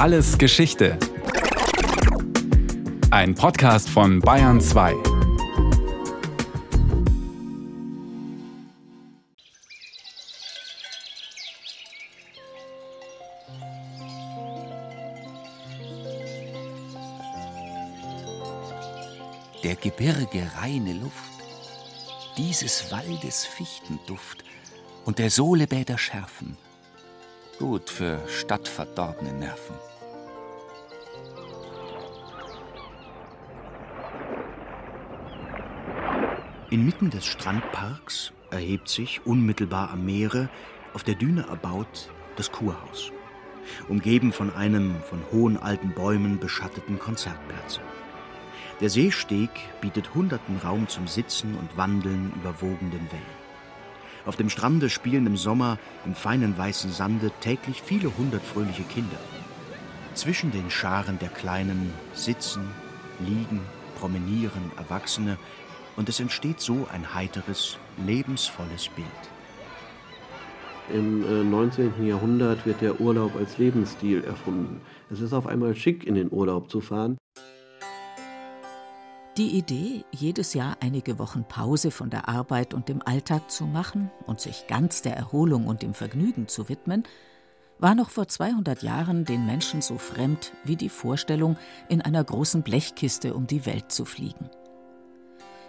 Alles Geschichte. Ein Podcast von Bayern 2. Der Gebirge reine Luft, dieses Waldes Fichtenduft und der Sohlebäder Schärfen – Gut für stadtverdorbene Nerven. Inmitten des Strandparks erhebt sich unmittelbar am Meere, auf der Düne erbaut, das Kurhaus, umgeben von einem von hohen alten Bäumen beschatteten Konzertplatz. Der Seesteg bietet Hunderten Raum zum Sitzen und Wandeln über wogenden Wellen. Auf dem Strande spielen im Sommer im feinen weißen Sande täglich viele hundert fröhliche Kinder. Zwischen den Scharen der Kleinen sitzen, liegen, promenieren Erwachsene und es entsteht so ein heiteres, lebensvolles Bild. Im 19. Äh, Jahrhundert wird der Urlaub als Lebensstil erfunden. Es ist auf einmal schick, in den Urlaub zu fahren. Die Idee, jedes Jahr einige Wochen Pause von der Arbeit und dem Alltag zu machen und sich ganz der Erholung und dem Vergnügen zu widmen, war noch vor 200 Jahren den Menschen so fremd wie die Vorstellung, in einer großen Blechkiste um die Welt zu fliegen.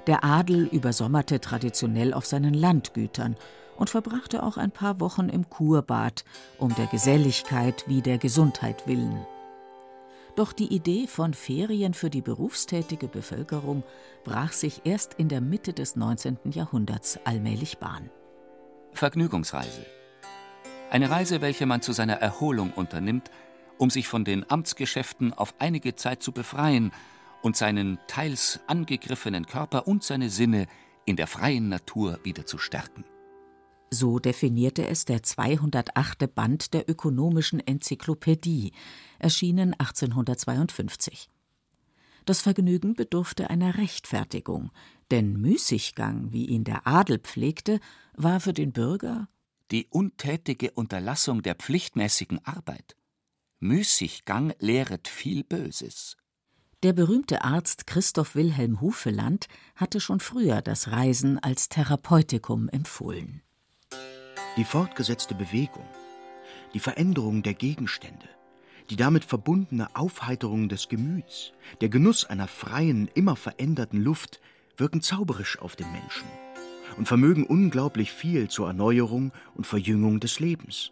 Der Adel übersommerte traditionell auf seinen Landgütern und verbrachte auch ein paar Wochen im Kurbad, um der Geselligkeit wie der Gesundheit willen. Doch die Idee von Ferien für die berufstätige Bevölkerung brach sich erst in der Mitte des 19. Jahrhunderts allmählich Bahn. Vergnügungsreise. Eine Reise, welche man zu seiner Erholung unternimmt, um sich von den Amtsgeschäften auf einige Zeit zu befreien und seinen teils angegriffenen Körper und seine Sinne in der freien Natur wieder zu stärken. So definierte es der 208. Band der Ökonomischen Enzyklopädie, erschienen 1852. Das Vergnügen bedurfte einer Rechtfertigung, denn Müßiggang, wie ihn der Adel pflegte, war für den Bürger die untätige Unterlassung der pflichtmäßigen Arbeit. Müßiggang lehret viel Böses. Der berühmte Arzt Christoph Wilhelm Hufeland hatte schon früher das Reisen als Therapeutikum empfohlen. Die fortgesetzte Bewegung, die Veränderung der Gegenstände, die damit verbundene Aufheiterung des Gemüts, der Genuss einer freien, immer veränderten Luft wirken zauberisch auf den Menschen und vermögen unglaublich viel zur Erneuerung und Verjüngung des Lebens.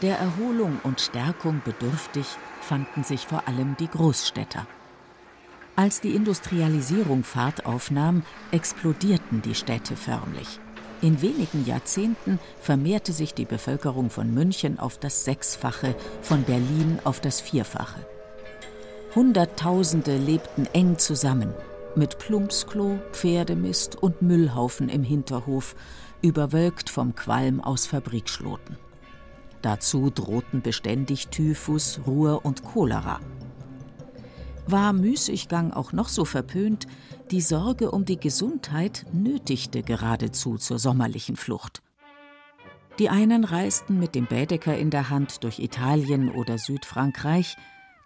Der Erholung und Stärkung bedürftig fanden sich vor allem die Großstädter. Als die Industrialisierung Fahrt aufnahm, explodierten die Städte förmlich. In wenigen Jahrzehnten vermehrte sich die Bevölkerung von München auf das Sechsfache, von Berlin auf das Vierfache. Hunderttausende lebten eng zusammen, mit Plumpsklo, Pferdemist und Müllhaufen im Hinterhof, überwölkt vom Qualm aus Fabrikschloten. Dazu drohten beständig Typhus, Ruhr und Cholera. War Müßiggang auch noch so verpönt, die Sorge um die Gesundheit nötigte geradezu zur sommerlichen Flucht. Die einen reisten mit dem Bädeker in der Hand durch Italien oder Südfrankreich,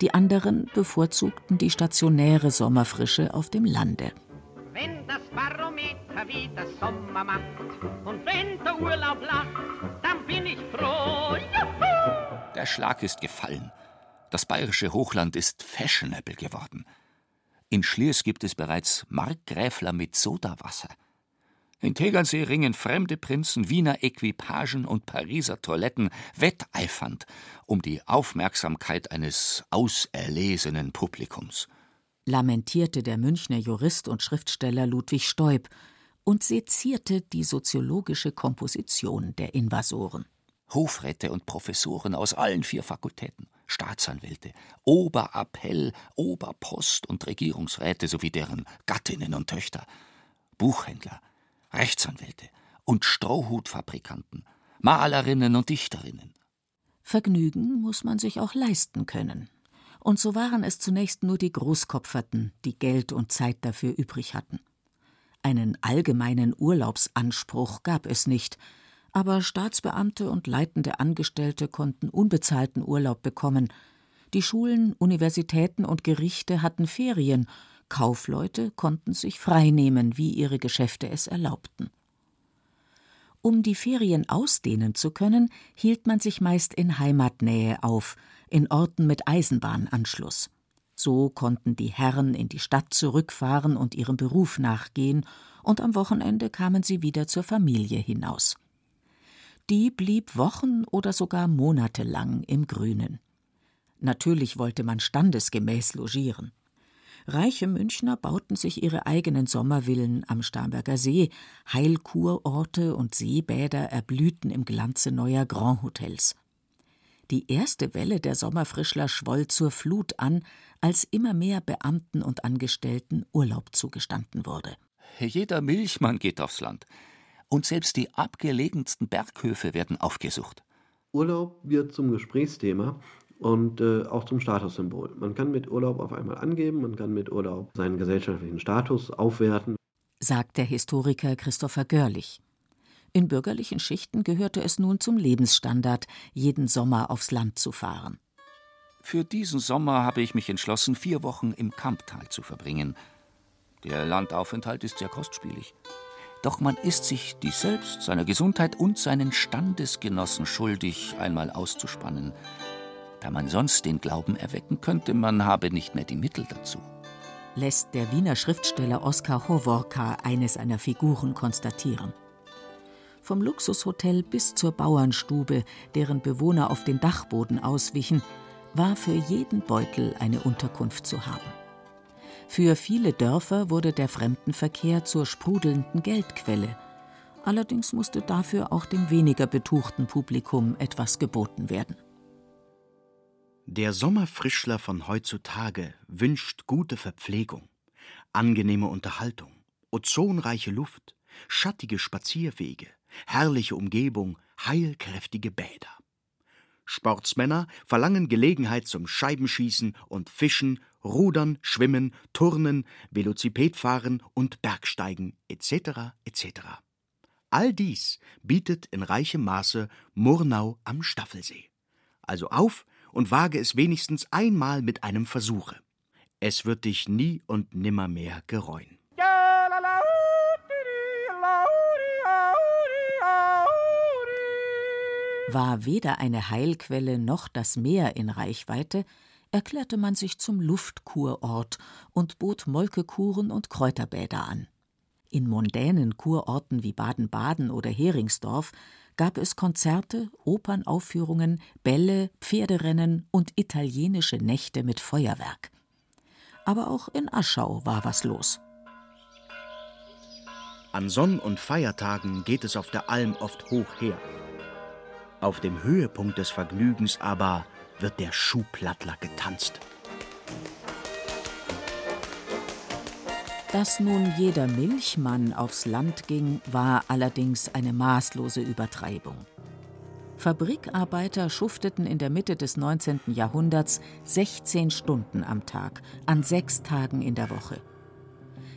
die anderen bevorzugten die stationäre Sommerfrische auf dem Lande. Wenn das Barometer wieder Sommer macht und wenn der Urlaub lacht, dann bin ich froh. Juhu! Der Schlag ist gefallen. Das bayerische Hochland ist fashionable geworden. In Schliers gibt es bereits Markgräfler mit Sodawasser. In Tegernsee ringen fremde Prinzen, Wiener Equipagen und Pariser Toiletten wetteifernd um die Aufmerksamkeit eines auserlesenen Publikums. Lamentierte der Münchner Jurist und Schriftsteller Ludwig Stoib und sezierte die soziologische Komposition der Invasoren. Hofräte und Professoren aus allen vier Fakultäten, Staatsanwälte, Oberappell, Oberpost und Regierungsräte sowie deren Gattinnen und Töchter, Buchhändler, Rechtsanwälte und Strohhutfabrikanten, Malerinnen und Dichterinnen. Vergnügen muss man sich auch leisten können. Und so waren es zunächst nur die Großkopferten, die Geld und Zeit dafür übrig hatten. Einen allgemeinen Urlaubsanspruch gab es nicht, Aber Staatsbeamte und leitende Angestellte konnten unbezahlten Urlaub bekommen. Die Schulen, Universitäten und Gerichte hatten Ferien, Kaufleute konnten sich freinehmen, wie ihre Geschäfte es erlaubten. Um die Ferien ausdehnen zu können, hielt man sich meist in Heimatnähe auf, in Orten mit Eisenbahnanschluss. So konnten die Herren in die Stadt zurückfahren und ihrem Beruf nachgehen, und am Wochenende kamen sie wieder zur Familie hinaus. Die blieb Wochen oder sogar Monate lang im Grünen. Natürlich wollte man standesgemäß logieren. Reiche Münchner bauten sich ihre eigenen Sommervillen am Starnberger See, Heilkurorte und Seebäder erblühten im Glanze neuer Grand-Hotels. Die erste Welle der Sommerfrischler schwoll zur Flut an, als immer mehr Beamten und Angestellten Urlaub zugestanden wurde. Jeder Milchmann geht aufs Land. Und selbst die abgelegensten Berghöfe werden aufgesucht. Urlaub wird zum Gesprächsthema und äh, auch zum Statussymbol. Man kann mit Urlaub auf einmal angeben, man kann mit Urlaub seinen gesellschaftlichen Status aufwerten. Sagt der Historiker Christopher Görlich. In bürgerlichen Schichten gehörte es nun zum Lebensstandard, jeden Sommer aufs Land zu fahren. Für diesen Sommer habe ich mich entschlossen, vier Wochen im Kamptal zu verbringen. Der Landaufenthalt ist sehr kostspielig. Doch man ist sich dies selbst, seiner Gesundheit und seinen Standesgenossen schuldig, einmal auszuspannen da man sonst den Glauben erwecken könnte, man habe nicht mehr die Mittel dazu. Lässt der Wiener Schriftsteller Oskar Hovorka eine seiner Figuren konstatieren. Vom Luxushotel bis zur Bauernstube, deren Bewohner auf den Dachboden auswichen, war für jeden Beutel eine Unterkunft zu haben. Für viele Dörfer wurde der Fremdenverkehr zur sprudelnden Geldquelle. Allerdings musste dafür auch dem weniger betuchten Publikum etwas geboten werden. Der Sommerfrischler von heutzutage wünscht gute Verpflegung, angenehme Unterhaltung, ozonreiche Luft, schattige Spazierwege, herrliche Umgebung, heilkräftige Bäder. Sportsmänner verlangen Gelegenheit zum Scheibenschießen und Fischen, Rudern, Schwimmen, Turnen, Velocipedfahren und Bergsteigen etc. etc. All dies bietet in reichem Maße Murnau am Staffelsee. Also auf und wage es wenigstens einmal mit einem Versuche. Es wird dich nie und nimmermehr gereuen. War weder eine Heilquelle noch das Meer in Reichweite, erklärte man sich zum Luftkurort und bot Molkekuren und Kräuterbäder an. In mondänen Kurorten wie Baden-Baden oder Heringsdorf gab es Konzerte, Opernaufführungen, Bälle, Pferderennen und italienische Nächte mit Feuerwerk. Aber auch in Aschau war was los. An Sonn- und Feiertagen geht es auf der Alm oft hoch her. Auf dem Höhepunkt des Vergnügens aber wird der Schuhplattler getanzt. Dass nun jeder Milchmann aufs Land ging, war allerdings eine maßlose Übertreibung. Fabrikarbeiter schufteten in der Mitte des 19. Jahrhunderts 16 Stunden am Tag, an sechs Tagen in der Woche.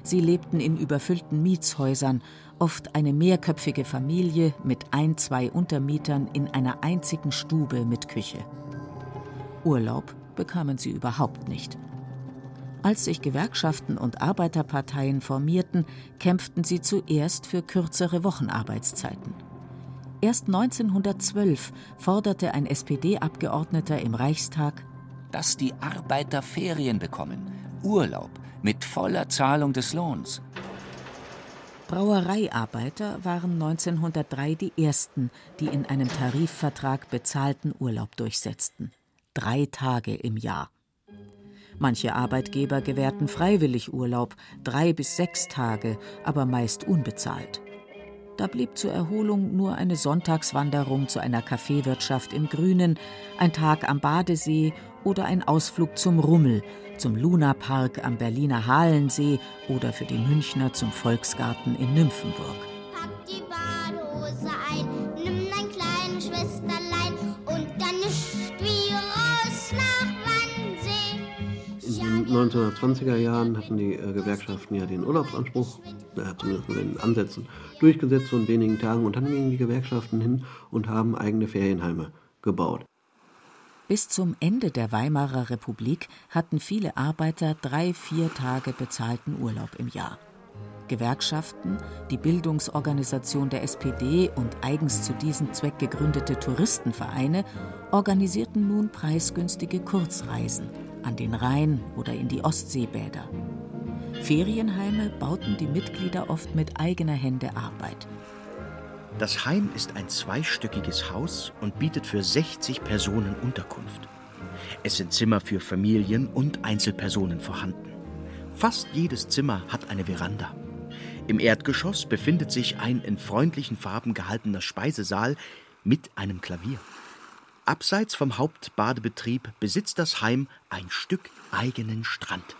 Sie lebten in überfüllten Mietshäusern, oft eine mehrköpfige Familie mit ein, zwei Untermietern in einer einzigen Stube mit Küche. Urlaub bekamen sie überhaupt nicht. Als sich Gewerkschaften und Arbeiterparteien formierten, kämpften sie zuerst für kürzere Wochenarbeitszeiten. Erst 1912 forderte ein SPD-Abgeordneter im Reichstag, dass die Arbeiter Ferien bekommen, Urlaub mit voller Zahlung des Lohns. Brauereiarbeiter waren 1903 die ersten, die in einem Tarifvertrag bezahlten Urlaub durchsetzten. Drei Tage im Jahr. Manche Arbeitgeber gewährten freiwillig Urlaub, drei bis sechs Tage, aber meist unbezahlt. Da blieb zur Erholung nur eine Sonntagswanderung zu einer Kaffeewirtschaft im Grünen, ein Tag am Badesee oder ein Ausflug zum Rummel, zum Lunapark am Berliner Halensee oder für die Münchner zum Volksgarten in Nymphenburg. Pack die Badehose ein, nimm dein kleines Schwesterlein und dann nicht wie raus nach 1920er Jahren hatten die äh, Gewerkschaften ja den Urlaubsanspruch, äh, zumindest in den Ansätzen, durchgesetzt von wenigen Tagen und dann gingen die Gewerkschaften hin und haben eigene Ferienheime gebaut. Bis zum Ende der Weimarer Republik hatten viele Arbeiter drei, vier Tage bezahlten Urlaub im Jahr. Gewerkschaften, die Bildungsorganisation der SPD und eigens zu diesem Zweck gegründete Touristenvereine organisierten nun preisgünstige Kurzreisen an den Rhein oder in die Ostseebäder. Ferienheime bauten die Mitglieder oft mit eigener Hände Arbeit. Das Heim ist ein zweistöckiges Haus und bietet für 60 Personen Unterkunft. Es sind Zimmer für Familien und Einzelpersonen vorhanden. Fast jedes Zimmer hat eine Veranda. Im Erdgeschoss befindet sich ein in freundlichen Farben gehaltener Speisesaal mit einem Klavier. Abseits vom Hauptbadebetrieb besitzt das Heim ein Stück eigenen Strand.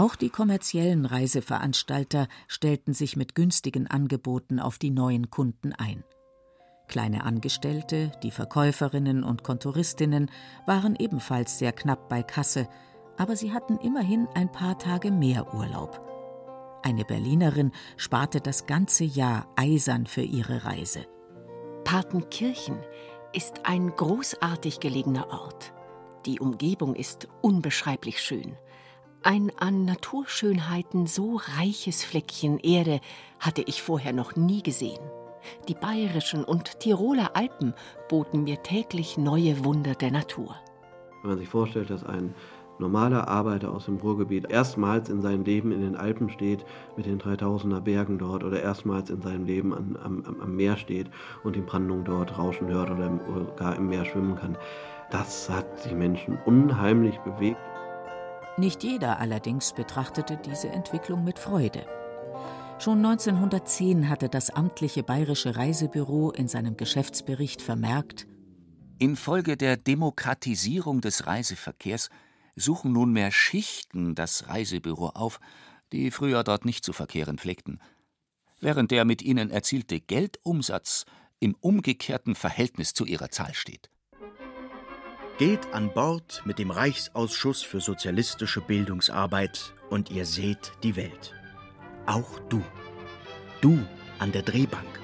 Auch die kommerziellen Reiseveranstalter stellten sich mit günstigen Angeboten auf die neuen Kunden ein. Kleine Angestellte, die Verkäuferinnen und Kontoristinnen waren ebenfalls sehr knapp bei Kasse, aber sie hatten immerhin ein paar Tage mehr Urlaub. Eine Berlinerin sparte das ganze Jahr eisern für ihre Reise. Partenkirchen ist ein großartig gelegener Ort. Die Umgebung ist unbeschreiblich schön. Ein an Naturschönheiten so reiches Fleckchen Erde hatte ich vorher noch nie gesehen. Die bayerischen und Tiroler Alpen boten mir täglich neue Wunder der Natur. Wenn man sich vorstellt, dass ein normaler Arbeiter aus dem Ruhrgebiet erstmals in seinem Leben in den Alpen steht, mit den 3000er Bergen dort, oder erstmals in seinem Leben am, am, am Meer steht und die Brandung dort rauschen hört oder, im, oder gar im Meer schwimmen kann, das hat die Menschen unheimlich bewegt. Nicht jeder allerdings betrachtete diese Entwicklung mit Freude. Schon 1910 hatte das amtliche Bayerische Reisebüro in seinem Geschäftsbericht vermerkt, Infolge der Demokratisierung des Reiseverkehrs suchen nunmehr Schichten das Reisebüro auf, die früher dort nicht zu verkehren pflegten, während der mit ihnen erzielte Geldumsatz im umgekehrten Verhältnis zu ihrer Zahl steht. Geht an Bord mit dem Reichsausschuss für sozialistische Bildungsarbeit und ihr seht die Welt. Auch du. Du an der Drehbank.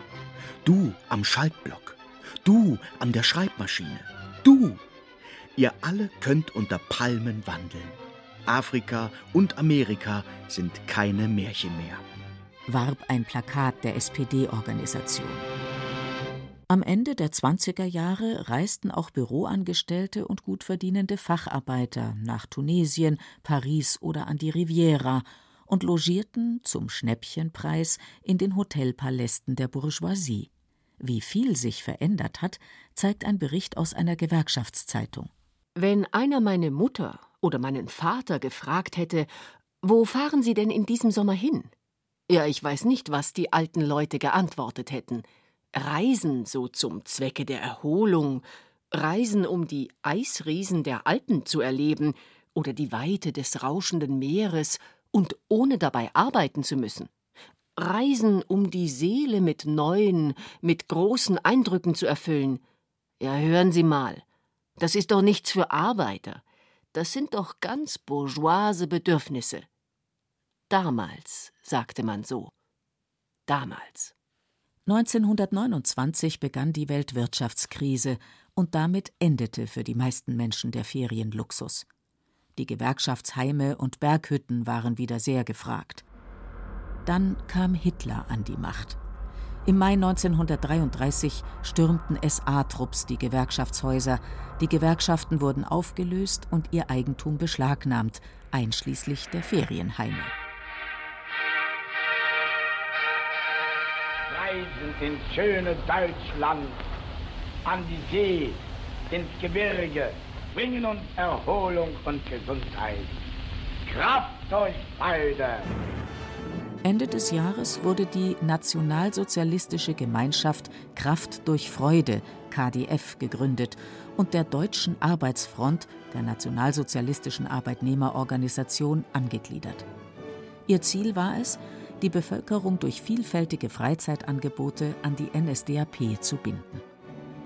Du am Schaltblock. Du an der Schreibmaschine. Du. Ihr alle könnt unter Palmen wandeln. Afrika und Amerika sind keine Märchen mehr. warb ein Plakat der SPD-Organisation. Am Ende der 20er Jahre reisten auch Büroangestellte und gut verdienende Facharbeiter nach Tunesien, Paris oder an die Riviera und logierten zum Schnäppchenpreis in den Hotelpalästen der Bourgeoisie. Wie viel sich verändert hat, zeigt ein Bericht aus einer Gewerkschaftszeitung. Wenn einer meine Mutter oder meinen Vater gefragt hätte, wo fahren Sie denn in diesem Sommer hin? Ja, ich weiß nicht, was die alten Leute geantwortet hätten. Reisen so zum Zwecke der Erholung, Reisen, um die Eisriesen der Alpen zu erleben oder die Weite des rauschenden Meeres und ohne dabei arbeiten zu müssen. Reisen, um die Seele mit neuen, mit großen Eindrücken zu erfüllen. Ja, hören Sie mal, das ist doch nichts für Arbeiter. Das sind doch ganz bourgeoise Bedürfnisse. Damals sagte man so. Damals. 1929 begann die Weltwirtschaftskrise und damit endete für die meisten Menschen der Ferienluxus. Die Gewerkschaftsheime und Berghütten waren wieder sehr gefragt. Dann kam Hitler an die Macht. Im Mai 1933 stürmten SA-Trupps die Gewerkschaftshäuser, die Gewerkschaften wurden aufgelöst und ihr Eigentum beschlagnahmt, einschließlich der Ferienheime. Ins schöne Deutschland, an die See, ins Gebirge, bringen uns Erholung und Gesundheit. Kraft euch beide! Ende des Jahres wurde die Nationalsozialistische Gemeinschaft Kraft durch Freude KdF gegründet und der Deutschen Arbeitsfront, der nationalsozialistischen Arbeitnehmerorganisation, angegliedert. Ihr Ziel war es, die Bevölkerung durch vielfältige Freizeitangebote an die NSDAP zu binden.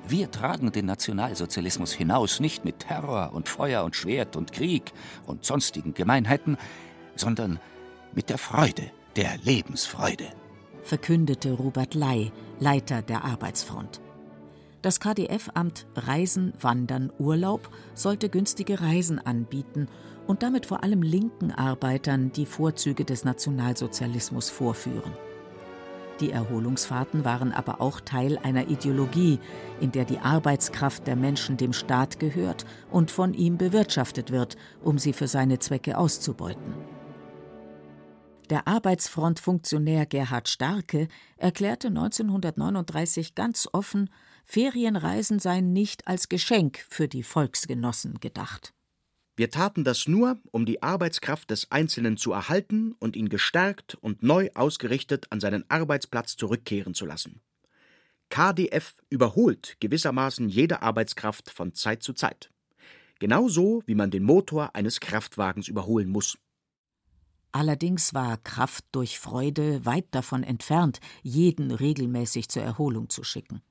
Wir tragen den Nationalsozialismus hinaus nicht mit Terror und Feuer und Schwert und Krieg und sonstigen Gemeinheiten, sondern mit der Freude, der Lebensfreude. verkündete Robert Ley, Leiter der Arbeitsfront. Das KdF-Amt Reisen, Wandern, Urlaub sollte günstige Reisen anbieten und damit vor allem linken Arbeitern die Vorzüge des Nationalsozialismus vorführen. Die Erholungsfahrten waren aber auch Teil einer Ideologie, in der die Arbeitskraft der Menschen dem Staat gehört und von ihm bewirtschaftet wird, um sie für seine Zwecke auszubeuten. Der Arbeitsfrontfunktionär Gerhard Starke erklärte 1939 ganz offen, Ferienreisen seien nicht als Geschenk für die Volksgenossen gedacht. Wir taten das nur, um die Arbeitskraft des Einzelnen zu erhalten und ihn gestärkt und neu ausgerichtet an seinen Arbeitsplatz zurückkehren zu lassen. KdF überholt gewissermaßen jede Arbeitskraft von Zeit zu Zeit. Genauso wie man den Motor eines Kraftwagens überholen muss. Allerdings war Kraft durch Freude weit davon entfernt, jeden regelmäßig zur Erholung zu schicken.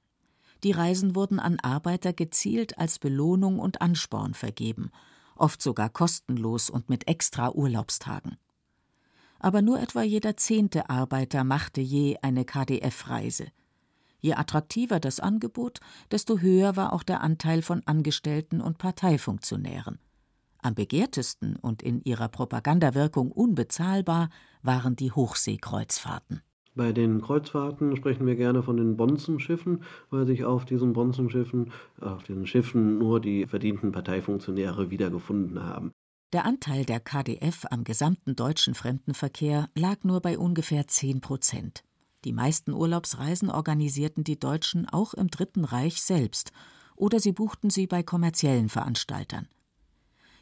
Die Reisen wurden an Arbeiter gezielt als Belohnung und Ansporn vergeben, oft sogar kostenlos und mit extra Urlaubstagen. Aber nur etwa jeder zehnte Arbeiter machte je eine KdF-Reise. Je attraktiver das Angebot, desto höher war auch der Anteil von Angestellten und Parteifunktionären. Am begehrtesten und in ihrer Propagandawirkung unbezahlbar waren die Hochseekreuzfahrten. Bei den Kreuzfahrten sprechen wir gerne von den Bonzenschiffen, weil sich auf diesen Bonzenschiffen, auf diesen Schiffen nur die verdienten Parteifunktionäre wiedergefunden haben. Der Anteil der KdF am gesamten deutschen Fremdenverkehr lag nur bei ungefähr 10 Prozent. Die meisten Urlaubsreisen organisierten die Deutschen auch im Dritten Reich selbst oder sie buchten sie bei kommerziellen Veranstaltern.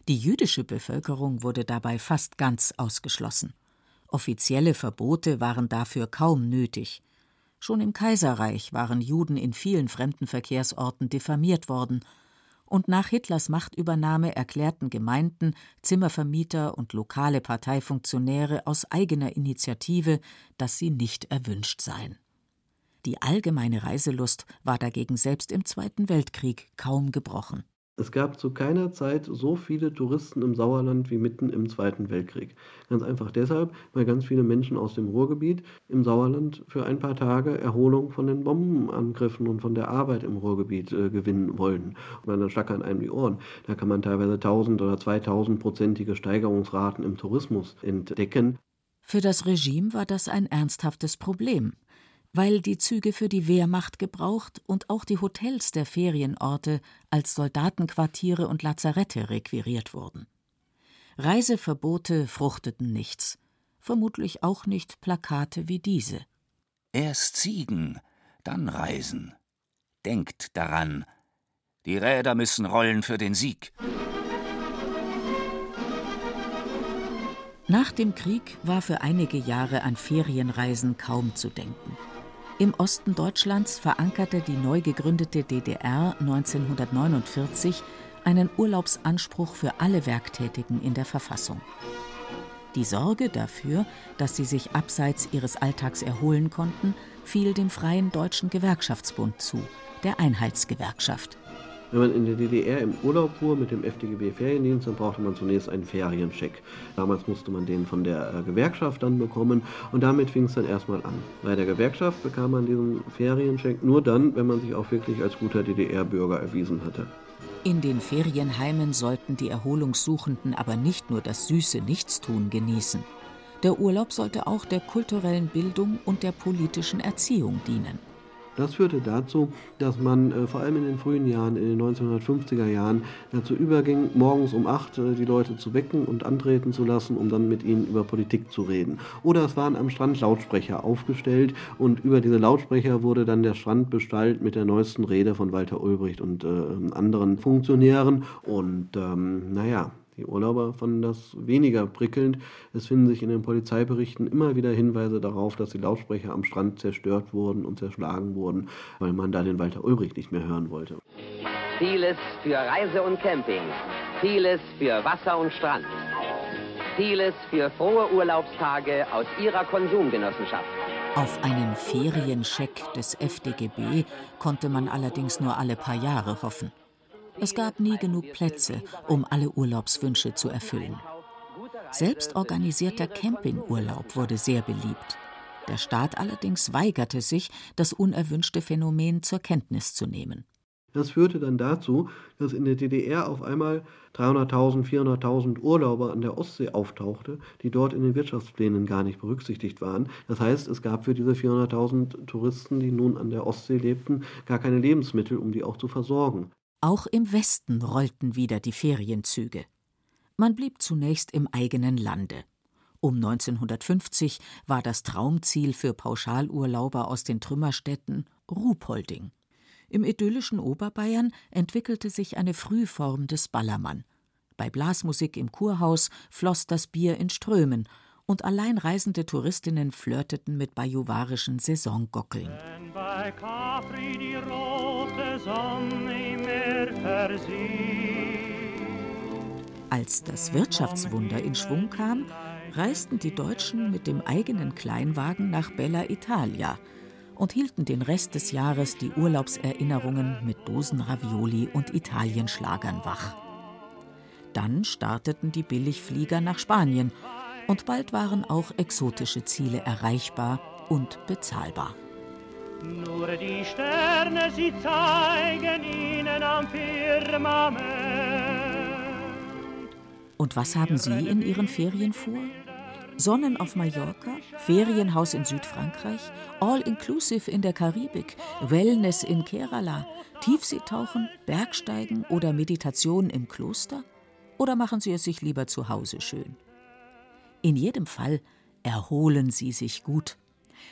Die jüdische Bevölkerung wurde dabei fast ganz ausgeschlossen. Offizielle Verbote waren dafür kaum nötig. Schon im Kaiserreich waren Juden in vielen Fremdenverkehrsorten diffamiert worden, und nach Hitlers Machtübernahme erklärten Gemeinden, Zimmervermieter und lokale Parteifunktionäre aus eigener Initiative, dass sie nicht erwünscht seien. Die allgemeine Reiselust war dagegen selbst im Zweiten Weltkrieg kaum gebrochen. Es gab zu keiner Zeit so viele Touristen im Sauerland wie mitten im Zweiten Weltkrieg. Ganz einfach deshalb, weil ganz viele Menschen aus dem Ruhrgebiet im Sauerland für ein paar Tage Erholung von den Bombenangriffen und von der Arbeit im Ruhrgebiet äh, gewinnen wollten. Und dann schlackern einem die Ohren. Da kann man teilweise 1000 oder 2000-prozentige Steigerungsraten im Tourismus entdecken. Für das Regime war das ein ernsthaftes Problem weil die Züge für die Wehrmacht gebraucht und auch die Hotels der Ferienorte als Soldatenquartiere und Lazarette requiriert wurden. Reiseverbote fruchteten nichts, vermutlich auch nicht Plakate wie diese. Erst siegen, dann reisen. Denkt daran, die Räder müssen rollen für den Sieg. Nach dem Krieg war für einige Jahre an Ferienreisen kaum zu denken. Im Osten Deutschlands verankerte die neu gegründete DDR 1949 einen Urlaubsanspruch für alle Werktätigen in der Verfassung. Die Sorge dafür, dass sie sich abseits ihres Alltags erholen konnten, fiel dem Freien Deutschen Gewerkschaftsbund zu, der Einheitsgewerkschaft. Wenn man in der DDR im Urlaub fuhr mit dem FDGB Feriendienst, dann brauchte man zunächst einen Feriencheck. Damals musste man den von der äh, Gewerkschaft dann bekommen und damit fing es dann erstmal an. Bei der Gewerkschaft bekam man diesen Feriencheck nur dann, wenn man sich auch wirklich als guter DDR-Bürger erwiesen hatte. In den Ferienheimen sollten die Erholungssuchenden aber nicht nur das süße Nichtstun genießen. Der Urlaub sollte auch der kulturellen Bildung und der politischen Erziehung dienen. Das führte dazu, dass man äh, vor allem in den frühen Jahren, in den 1950er Jahren, dazu überging, morgens um acht äh, die Leute zu wecken und antreten zu lassen, um dann mit ihnen über Politik zu reden. Oder es waren am Strand Lautsprecher aufgestellt und über diese Lautsprecher wurde dann der Strand bestallt mit der neuesten Rede von Walter Ulbricht und äh, anderen Funktionären. Und ähm, naja, die Urlauber fanden das weniger prickelnd. Es finden sich in den Polizeiberichten immer wieder Hinweise darauf, dass die Lautsprecher am Strand zerstört wurden und zerschlagen wurden, weil man da den Walter Ulrich nicht mehr hören wollte. Vieles für Reise und Camping, vieles für Wasser und Strand, vieles für frohe Urlaubstage aus Ihrer Konsumgenossenschaft. Auf einen Ferienscheck des FDGB konnte man allerdings nur alle paar Jahre hoffen. Es gab nie genug Plätze, um alle Urlaubswünsche zu erfüllen. Selbst organisierter Campingurlaub wurde sehr beliebt. Der Staat allerdings weigerte sich, das unerwünschte Phänomen zur Kenntnis zu nehmen. Das führte dann dazu, dass in der DDR auf einmal 300.000, 400.000 Urlauber an der Ostsee auftauchte, die dort in den Wirtschaftsplänen gar nicht berücksichtigt waren. Das heißt, es gab für diese 400.000 Touristen, die nun an der Ostsee lebten, gar keine Lebensmittel, um die auch zu versorgen. Auch im Westen rollten wieder die Ferienzüge. Man blieb zunächst im eigenen Lande. Um 1950 war das Traumziel für Pauschalurlauber aus den Trümmerstädten Ruhpolding. Im idyllischen Oberbayern entwickelte sich eine Frühform des Ballermann. Bei Blasmusik im Kurhaus floss das Bier in Strömen und allein reisende Touristinnen flirteten mit bajuwarischen Saisongockeln. Wenn bei Capri die rote Sonne Als das Wirtschaftswunder in Schwung kam, reisten die Deutschen mit dem eigenen Kleinwagen nach Bella Italia – und hielten den Rest des Jahres die Urlaubserinnerungen mit Dosen Ravioli und Italienschlagern wach. Dann starteten die Billigflieger nach Spanien und bald waren auch exotische Ziele erreichbar und bezahlbar. Nur die Sterne, sie zeigen ihnen am Firmament. Und was haben Sie in Ihren Ferien vor? Sonnen auf Mallorca, Ferienhaus in Südfrankreich, All-Inclusive in der Karibik, Wellness in Kerala, Tiefseetauchen, Bergsteigen oder Meditation im Kloster? Oder machen Sie es sich lieber zu Hause schön? In jedem Fall erholen Sie sich gut.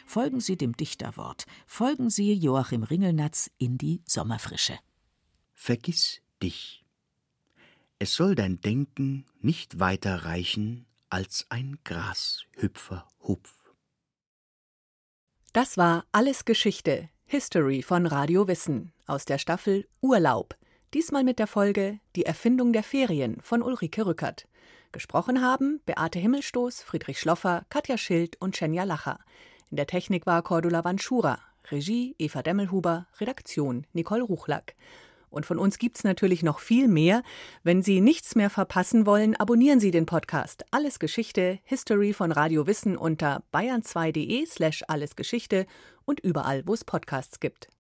Folgen Sie dem Dichterwort, folgen Sie Joachim Ringelnatz in die Sommerfrische. Vergiss dich. Es soll dein Denken nicht weiter reichen als ein Grashüpferhupf. Das war Alles Geschichte, History von Radio Wissen aus der Staffel Urlaub. Diesmal mit der Folge Die Erfindung der Ferien von Ulrike Rückert. Gesprochen haben Beate Himmelstoß, Friedrich Schloffer, Katja Schild und Schenja Lacher. In der Technik war Cordula Vanschura, Regie Eva Demmelhuber, Redaktion Nicole Ruchlack. Und von uns gibt's natürlich noch viel mehr. Wenn Sie nichts mehr verpassen wollen, abonnieren Sie den Podcast Alles Geschichte, History von Radio Wissen unter bayern2.de slash allesgeschichte und überall, wo es Podcasts gibt.